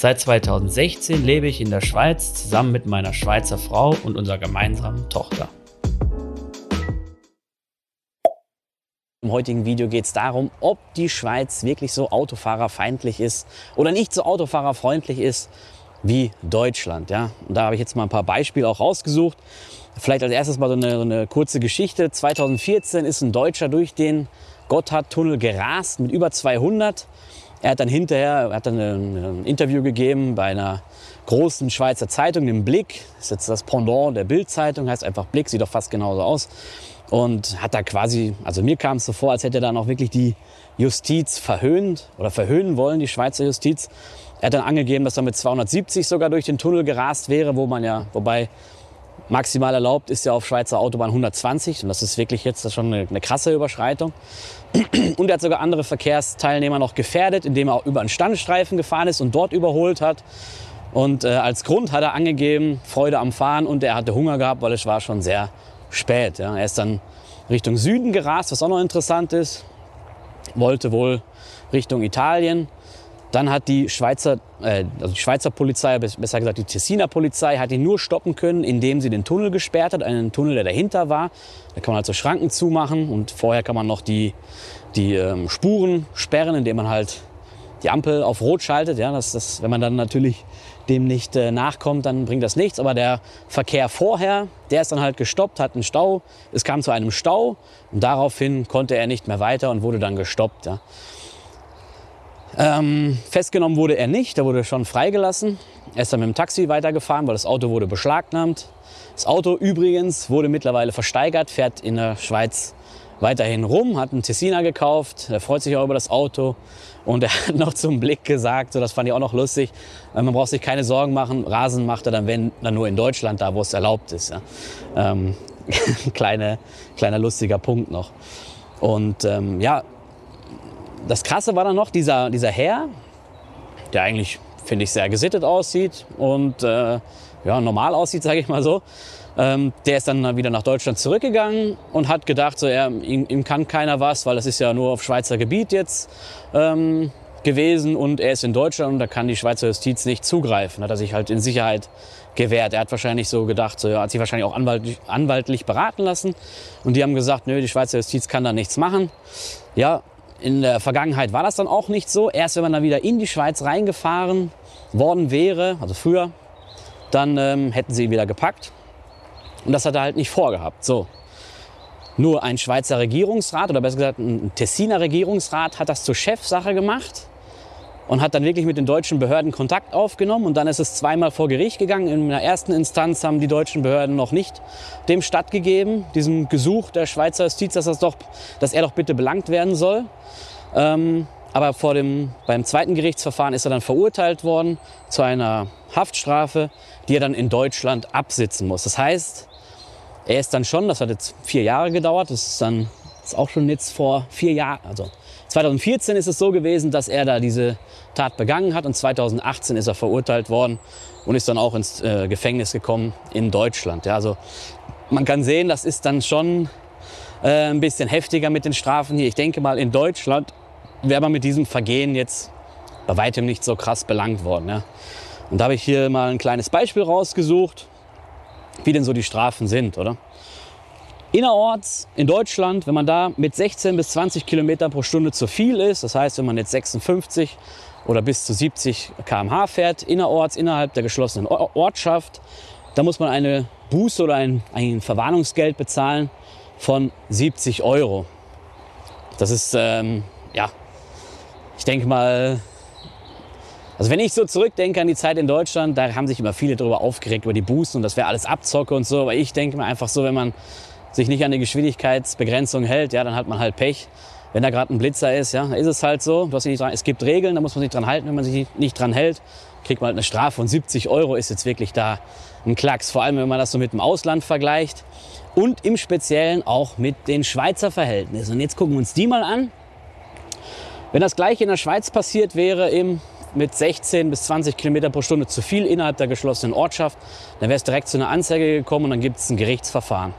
Seit 2016 lebe ich in der Schweiz zusammen mit meiner Schweizer Frau und unserer gemeinsamen Tochter. Im heutigen Video geht es darum, ob die Schweiz wirklich so autofahrerfeindlich ist oder nicht so autofahrerfreundlich ist wie Deutschland. Ja? Und da habe ich jetzt mal ein paar Beispiele auch rausgesucht. Vielleicht als erstes mal so eine, so eine kurze Geschichte. 2014 ist ein Deutscher durch den Gotthardtunnel gerast mit über 200. Er hat dann hinterher hat dann ein, Interview gegeben bei einer großen Schweizer Zeitung, dem Blick. Das ist jetzt das Pendant der Bild-Zeitung, heißt einfach Blick, sieht doch fast genauso aus. Und hat da quasi, also mir kam es so vor, als hätte er dann auch wirklich die Justiz verhöhnt oder verhöhnen wollen, die Schweizer Justiz. Er hat dann angegeben, dass er mit 270 sogar durch den Tunnel gerast wäre, wo man ja, wobei maximal erlaubt ist ja auf Schweizer Autobahn 120 und das ist wirklich jetzt schon eine, eine krasse Überschreitung. Und er hat sogar andere Verkehrsteilnehmer noch gefährdet, indem er über einen Standstreifen gefahren ist und dort überholt hat. Und äh, als Grund hat er angegeben, Freude am Fahren und er hatte Hunger gehabt, weil es war schon sehr spät. Ja. Er ist dann Richtung Süden gerast, was auch noch interessant ist. Wollte wohl Richtung Italien. Dann hat die Schweizer, äh, also die Schweizer Polizei, besser gesagt die Tessiner Polizei, hat ihn nur stoppen können, indem sie den Tunnel gesperrt hat, einen Tunnel, der dahinter war. Da kann man halt so Schranken zumachen und vorher kann man noch die, die ähm, Spuren sperren, indem man halt die Ampel auf Rot schaltet. Ja, das, das, wenn man dann natürlich dem nicht äh, nachkommt, dann bringt das nichts. Aber der Verkehr vorher, der ist dann halt gestoppt, hat einen Stau. Es kam zu einem Stau und daraufhin konnte er nicht mehr weiter und wurde dann gestoppt. Ja. Ähm, festgenommen wurde er nicht, er wurde schon freigelassen. Er ist dann mit dem Taxi weitergefahren, weil das Auto wurde beschlagnahmt. Das Auto übrigens wurde mittlerweile versteigert, fährt in der Schweiz weiterhin rum, hat einen Tessiner gekauft, er freut sich auch über das Auto und er hat noch zum Blick gesagt, so das fand ich auch noch lustig, äh, man braucht sich keine Sorgen machen, Rasen macht er dann, wenn, dann nur in Deutschland, da wo es erlaubt ist. Ja. Ähm, kleine, kleiner lustiger Punkt noch. Und ähm, ja, das Krasse war dann noch dieser, dieser Herr, der eigentlich, finde ich, sehr gesittet aussieht und äh, ja, normal aussieht, sage ich mal so. Ähm, der ist dann wieder nach Deutschland zurückgegangen und hat gedacht, so, er, ihm, ihm, kann keiner was, weil das ist ja nur auf Schweizer Gebiet jetzt ähm, gewesen und er ist in Deutschland und da kann die Schweizer Justiz nicht zugreifen. Hat er sich halt in Sicherheit gewährt. Er hat wahrscheinlich so gedacht, so, er hat sich wahrscheinlich auch anwaltlich, anwaltlich beraten lassen und die haben gesagt, nö, die Schweizer Justiz kann da nichts machen. Ja, in der Vergangenheit war das dann auch nicht so. Erst wenn man dann wieder in die Schweiz reingefahren worden wäre, also früher, dann ähm, hätten sie ihn wieder gepackt. Und das hat er halt nicht vorgehabt. So. Nur ein Schweizer Regierungsrat oder besser gesagt ein Tessiner Regierungsrat hat das zur Chefsache gemacht und hat dann wirklich mit den deutschen Behörden Kontakt aufgenommen. Und dann ist es zweimal vor Gericht gegangen. In der ersten Instanz haben die deutschen Behörden noch nicht dem stattgegeben, diesem Gesuch der Schweizer Justiz, dass, das doch, dass er doch bitte belangt werden soll. Ähm, aber vor dem, beim zweiten Gerichtsverfahren ist er dann verurteilt worden zu einer Haftstrafe, die er dann in Deutschland absitzen muss. Das heißt, er ist dann schon, das hat jetzt vier Jahre gedauert, das ist dann ist auch schon jetzt vor vier Jahren, also 2014 ist es so gewesen, dass er da diese Tat begangen hat und 2018 ist er verurteilt worden und ist dann auch ins äh, Gefängnis gekommen in Deutschland. Ja, also man kann sehen, das ist dann schon äh, ein bisschen heftiger mit den Strafen hier. Ich denke mal, in Deutschland wäre man mit diesem Vergehen jetzt bei weitem nicht so krass belangt worden. Ja. Und da habe ich hier mal ein kleines Beispiel rausgesucht, wie denn so die Strafen sind, oder? Innerorts in Deutschland, wenn man da mit 16 bis 20 Kilometern pro Stunde zu viel ist, das heißt, wenn man jetzt 56 oder bis zu 70 km/h fährt, innerorts, innerhalb der geschlossenen Ortschaft, da muss man eine Buße oder ein, ein Verwarnungsgeld bezahlen von 70 Euro. Das ist, ähm, ja, ich denke mal, also wenn ich so zurückdenke an die Zeit in Deutschland, da haben sich immer viele darüber aufgeregt, über die Bußen und das wäre alles Abzocke und so. Aber ich denke mir einfach so, wenn man sich nicht an die Geschwindigkeitsbegrenzung hält, ja, dann hat man halt Pech. wenn da gerade ein Blitzer ist, ja, ist es halt so. Du nicht dran, es gibt Regeln, da muss man sich dran halten. Wenn man sich nicht dran hält, kriegt man halt eine Strafe von 70 Euro. Ist jetzt wirklich da ein Klacks. Vor allem, wenn man das so mit dem Ausland vergleicht. Und im Speziellen auch mit den Schweizer Verhältnissen. Und jetzt gucken wir uns die mal an. Wenn das gleiche in der Schweiz passiert wäre, im mit 16 bis 20 Kilometer pro Stunde zu viel innerhalb der geschlossenen Ortschaft, dann wäre es direkt zu einer Anzeige gekommen und dann gibt es ein Gerichtsverfahren.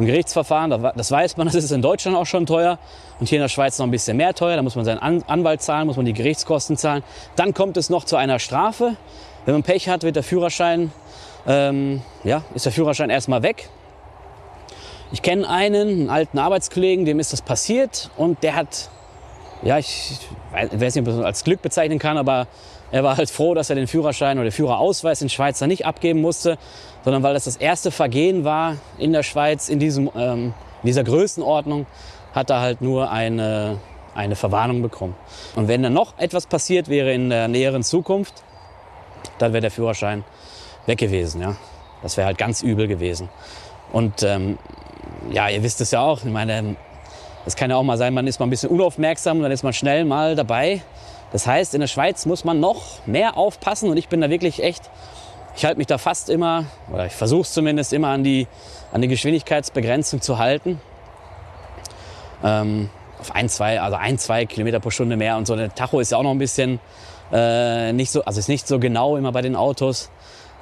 Ein Gerichtsverfahren, das weiß man, das ist in Deutschland auch schon teuer und hier in der Schweiz noch ein bisschen mehr teuer. Da muss man seinen Anwalt zahlen, muss man die Gerichtskosten zahlen. Dann kommt es noch zu einer Strafe. Wenn man Pech hat, wird der Führerschein, ähm, ja, ist der Führerschein erstmal weg. Ich kenne einen, einen alten Arbeitskollegen, dem ist das passiert und der hat ja, ich weiß nicht, ob man das als Glück bezeichnen kann, aber er war halt froh, dass er den Führerschein oder den Führerausweis in Schweiz dann nicht abgeben musste, sondern weil das das erste Vergehen war in der Schweiz in, diesem, ähm, in dieser Größenordnung, hat er halt nur eine, eine Verwarnung bekommen. Und wenn dann noch etwas passiert wäre in der näheren Zukunft, dann wäre der Führerschein weg gewesen. Ja? Das wäre halt ganz übel gewesen. Und ähm, ja, ihr wisst es ja auch, ich meine, das kann ja auch mal sein, man ist mal ein bisschen unaufmerksam dann ist man schnell mal dabei. Das heißt, in der Schweiz muss man noch mehr aufpassen und ich bin da wirklich echt, ich halte mich da fast immer, oder ich versuche es zumindest immer an die, an die Geschwindigkeitsbegrenzung zu halten. Ähm, auf ein, zwei, also ein, zwei Kilometer pro Stunde mehr und so. Der Tacho ist ja auch noch ein bisschen äh, nicht so, also ist nicht so genau immer bei den Autos.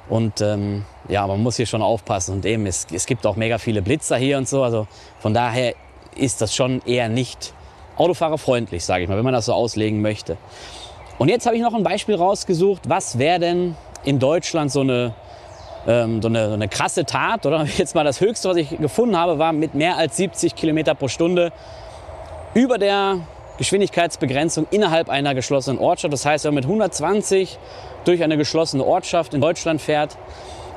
Und ähm, ja, man muss hier schon aufpassen. Und eben, es, es gibt auch mega viele Blitzer hier und so. Also von daher ist das schon eher nicht autofahrerfreundlich, sage ich mal, wenn man das so auslegen möchte. Und jetzt habe ich noch ein Beispiel rausgesucht, was wäre denn in Deutschland so eine, ähm, so eine, so eine krasse Tat, oder jetzt mal das Höchste, was ich gefunden habe, war mit mehr als 70 Kilometer pro Stunde über der Geschwindigkeitsbegrenzung innerhalb einer geschlossenen Ortschaft. Das heißt, wenn man mit 120 durch eine geschlossene Ortschaft in Deutschland fährt,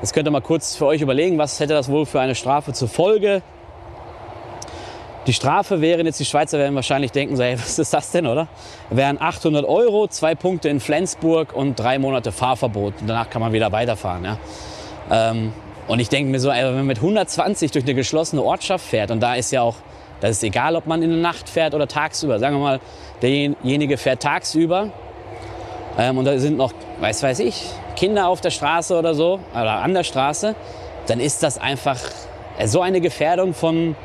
jetzt könnt ihr mal kurz für euch überlegen, was hätte das wohl für eine Strafe zur Folge. Die Strafe wären jetzt, die Schweizer werden wahrscheinlich denken, so, hey, was ist das denn, oder? Wären 800 Euro, zwei Punkte in Flensburg und drei Monate Fahrverbot. Und danach kann man wieder weiterfahren. Ja? Ähm, und ich denke mir so, ey, wenn man mit 120 durch eine geschlossene Ortschaft fährt, und da ist ja auch, das ist egal, ob man in der Nacht fährt oder tagsüber. Sagen wir mal, derjenige fährt tagsüber ähm, und da sind noch, weiß weiß ich, Kinder auf der Straße oder so, oder an der Straße, dann ist das einfach so eine Gefährdung von,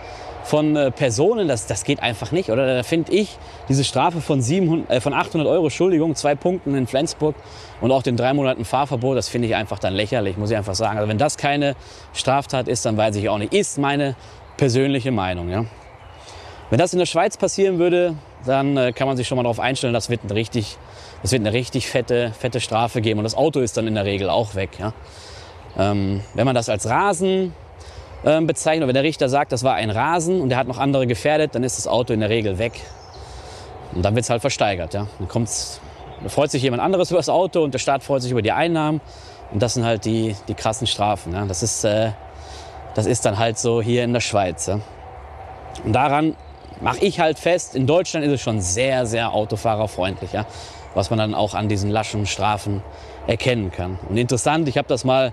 von äh, Personen, das, das geht einfach nicht. Oder da finde ich diese Strafe von, 700, äh, von 800 Euro, Entschuldigung, zwei Punkten in Flensburg und auch den drei Monaten Fahrverbot, das finde ich einfach dann lächerlich, muss ich einfach sagen. Also wenn das keine Straftat ist, dann weiß ich auch nicht. Ist meine persönliche Meinung. Ja. Wenn das in der Schweiz passieren würde, dann äh, kann man sich schon mal darauf einstellen, das wird, ein richtig, das wird eine richtig fette, fette Strafe geben. Und das Auto ist dann in der Regel auch weg. Ja. Ähm, wenn man das als Rasen ähm, bezeichnet. Und wenn der Richter sagt, das war ein Rasen und der hat noch andere gefährdet, dann ist das Auto in der Regel weg. Und dann wird es halt versteigert. Ja. Dann, kommt's, dann freut sich jemand anderes über das Auto und der Staat freut sich über die Einnahmen. Und das sind halt die, die krassen Strafen. Ja. Das, ist, äh, das ist dann halt so hier in der Schweiz. Ja. Und daran mache ich halt fest, in Deutschland ist es schon sehr, sehr autofahrerfreundlich. Ja. Was man dann auch an diesen laschen Strafen erkennen kann. Und interessant, ich habe das mal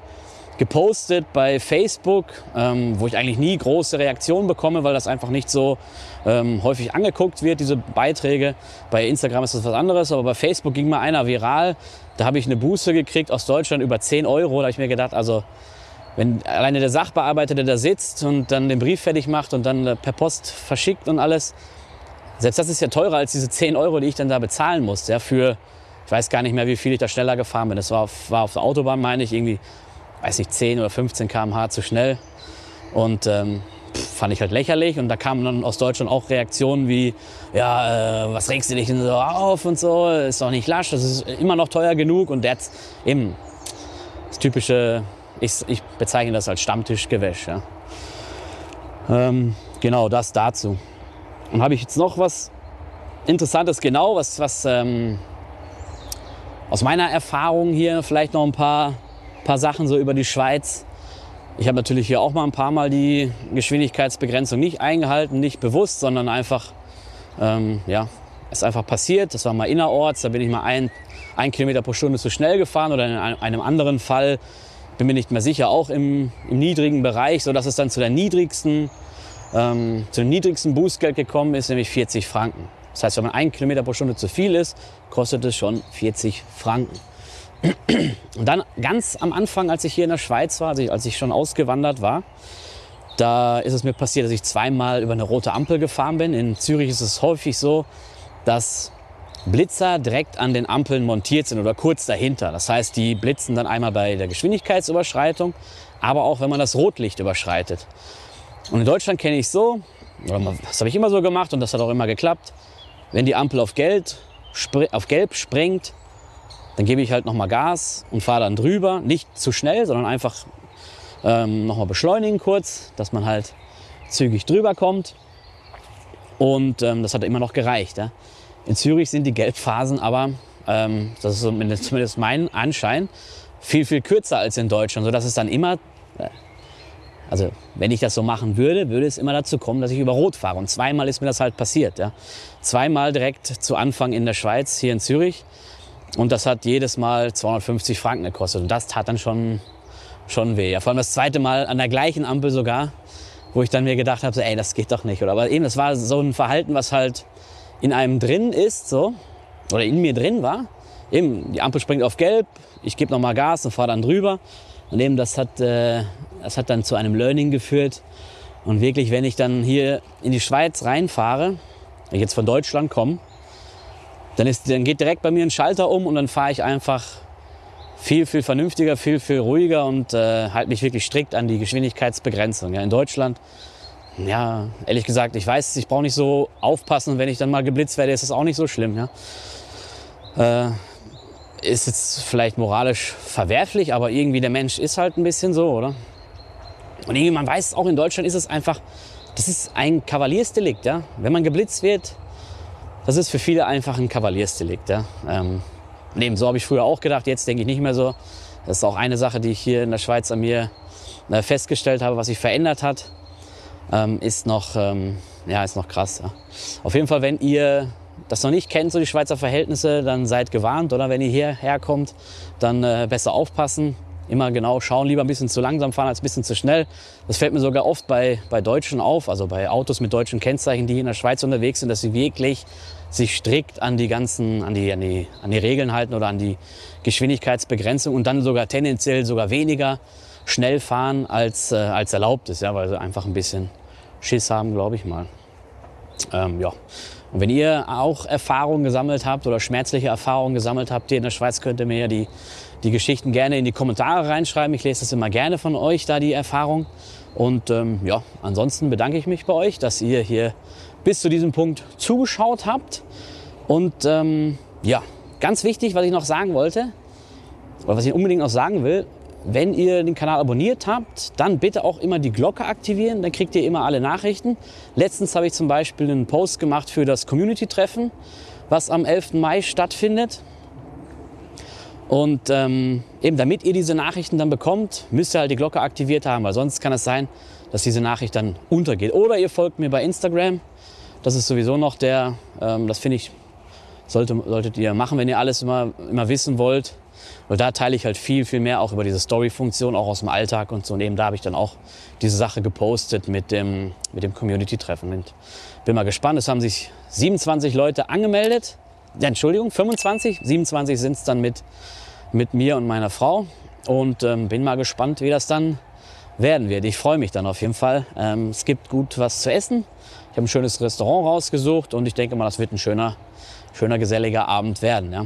gepostet bei Facebook, ähm, wo ich eigentlich nie große Reaktionen bekomme, weil das einfach nicht so ähm, häufig angeguckt wird, diese Beiträge. Bei Instagram ist das was anderes, aber bei Facebook ging mal einer viral. Da habe ich eine Buße gekriegt aus Deutschland über 10 Euro. Da habe ich mir gedacht, also wenn alleine der Sachbearbeiter, der da sitzt und dann den Brief fertig macht und dann per Post verschickt und alles, selbst das ist ja teurer als diese 10 Euro, die ich dann da bezahlen muss. Ja, für, ich weiß gar nicht mehr, wie viel ich da schneller gefahren bin. Das war auf, war auf der Autobahn, meine ich, irgendwie weiß nicht, 10 oder 15 km/h zu schnell. Und ähm, fand ich halt lächerlich. Und da kamen dann aus Deutschland auch Reaktionen wie, ja, äh, was regst du dich denn so auf und so, ist doch nicht lasch, das ist immer noch teuer genug. Und jetzt eben das typische, ich, ich bezeichne das als Stammtischgewäsch. Ja. Ähm, genau, das dazu. Und habe ich jetzt noch was Interessantes, genau, was, was ähm, aus meiner Erfahrung hier vielleicht noch ein paar paar Sachen so über die Schweiz. Ich habe natürlich hier auch mal ein paar Mal die Geschwindigkeitsbegrenzung nicht eingehalten, nicht bewusst, sondern einfach, ähm, ja, ist einfach passiert. Das war mal innerorts, da bin ich mal ein, ein Kilometer pro Stunde zu schnell gefahren oder in einem anderen Fall, bin mir nicht mehr sicher, auch im, im niedrigen Bereich, sodass es dann zu der niedrigsten ähm, zu dem niedrigsten Bußgeld gekommen ist, nämlich 40 Franken. Das heißt, wenn man einen Kilometer pro Stunde zu viel ist, kostet es schon 40 Franken. Und dann ganz am Anfang, als ich hier in der Schweiz war, als ich, als ich schon ausgewandert war, da ist es mir passiert, dass ich zweimal über eine rote Ampel gefahren bin. In Zürich ist es häufig so, dass Blitzer direkt an den Ampeln montiert sind oder kurz dahinter. Das heißt, die blitzen dann einmal bei der Geschwindigkeitsüberschreitung, aber auch wenn man das Rotlicht überschreitet. Und in Deutschland kenne ich so, das habe ich immer so gemacht und das hat auch immer geklappt. Wenn die Ampel auf, Geld, auf Gelb springt, dann gebe ich halt nochmal Gas und fahre dann drüber. Nicht zu schnell, sondern einfach ähm, nochmal beschleunigen kurz, dass man halt zügig drüber kommt. Und ähm, das hat immer noch gereicht. Ja. In Zürich sind die Gelbphasen aber, ähm, das ist zumindest mein Anschein, viel, viel kürzer als in Deutschland, sodass es dann immer, äh, also wenn ich das so machen würde, würde es immer dazu kommen, dass ich über Rot fahre. Und zweimal ist mir das halt passiert. Ja. Zweimal direkt zu Anfang in der Schweiz, hier in Zürich. Und das hat jedes Mal 250 Franken gekostet. Und das tat dann schon, schon weh. Ja, vor allem das zweite Mal an der gleichen Ampel sogar, wo ich dann mir gedacht habe, so, ey, das geht doch nicht. Oder, aber eben, das war so ein Verhalten, was halt in einem drin ist, so, oder in mir drin war. Eben, die Ampel springt auf gelb, ich gebe nochmal Gas und fahre dann drüber. Und eben, das hat, äh, das hat dann zu einem Learning geführt. Und wirklich, wenn ich dann hier in die Schweiz reinfahre, wenn ich jetzt von Deutschland komme, dann, ist, dann geht direkt bei mir ein Schalter um und dann fahre ich einfach viel, viel vernünftiger, viel, viel ruhiger und äh, halte mich wirklich strikt an die Geschwindigkeitsbegrenzung. Ja, in Deutschland, ja, ehrlich gesagt, ich weiß, ich brauche nicht so aufpassen, wenn ich dann mal geblitzt werde, ist das auch nicht so schlimm. Ja. Äh, ist jetzt vielleicht moralisch verwerflich, aber irgendwie der Mensch ist halt ein bisschen so, oder? Und irgendwie, man weiß auch in Deutschland ist es einfach, das ist ein Kavaliersdelikt, ja. Wenn man geblitzt wird, das ist für viele einfach ein Kavaliersdelikt. Ja? Ähm, nee, so habe ich früher auch gedacht, jetzt denke ich nicht mehr so. Das ist auch eine Sache, die ich hier in der Schweiz an mir äh, festgestellt habe, was sich verändert hat, ähm, ist, noch, ähm, ja, ist noch krass. Ja? Auf jeden Fall, wenn ihr das noch nicht kennt, so die Schweizer Verhältnisse, dann seid gewarnt. Oder wenn ihr hierher kommt, dann äh, besser aufpassen immer genau schauen, lieber ein bisschen zu langsam fahren als ein bisschen zu schnell. Das fällt mir sogar oft bei, bei Deutschen auf, also bei Autos mit deutschen Kennzeichen, die in der Schweiz unterwegs sind, dass sie wirklich sich strikt an die ganzen, an die, an die, an die Regeln halten oder an die Geschwindigkeitsbegrenzung und dann sogar tendenziell sogar weniger schnell fahren als, äh, als erlaubt ist, ja, weil sie einfach ein bisschen Schiss haben, glaube ich mal. Ähm, ja. Und wenn ihr auch Erfahrungen gesammelt habt oder schmerzliche Erfahrungen gesammelt habt hier in der Schweiz, könnt ihr mir ja die die Geschichten gerne in die Kommentare reinschreiben. Ich lese das immer gerne von euch, da die Erfahrung. Und ähm, ja, ansonsten bedanke ich mich bei euch, dass ihr hier bis zu diesem Punkt zugeschaut habt. Und ähm, ja, ganz wichtig, was ich noch sagen wollte, oder was ich unbedingt noch sagen will, wenn ihr den Kanal abonniert habt, dann bitte auch immer die Glocke aktivieren, dann kriegt ihr immer alle Nachrichten. Letztens habe ich zum Beispiel einen Post gemacht für das Community-Treffen, was am 11. Mai stattfindet. Und ähm, eben damit ihr diese Nachrichten dann bekommt, müsst ihr halt die Glocke aktiviert haben, weil sonst kann es sein, dass diese Nachricht dann untergeht. Oder ihr folgt mir bei Instagram. Das ist sowieso noch der, ähm, das finde ich, sollte, solltet ihr machen, wenn ihr alles immer, immer wissen wollt. Weil da teile ich halt viel, viel mehr auch über diese Story-Funktion, auch aus dem Alltag und so. Und eben da habe ich dann auch diese Sache gepostet mit dem, mit dem Community-Treffen. Und bin mal gespannt, es haben sich 27 Leute angemeldet ja, Entschuldigung, 25, 27 sind es dann mit, mit mir und meiner Frau. Und ähm, bin mal gespannt, wie das dann werden wird. Ich freue mich dann auf jeden Fall. Ähm, es gibt gut was zu essen. Ich habe ein schönes Restaurant rausgesucht und ich denke mal, das wird ein schöner, schöner geselliger Abend werden. Ja.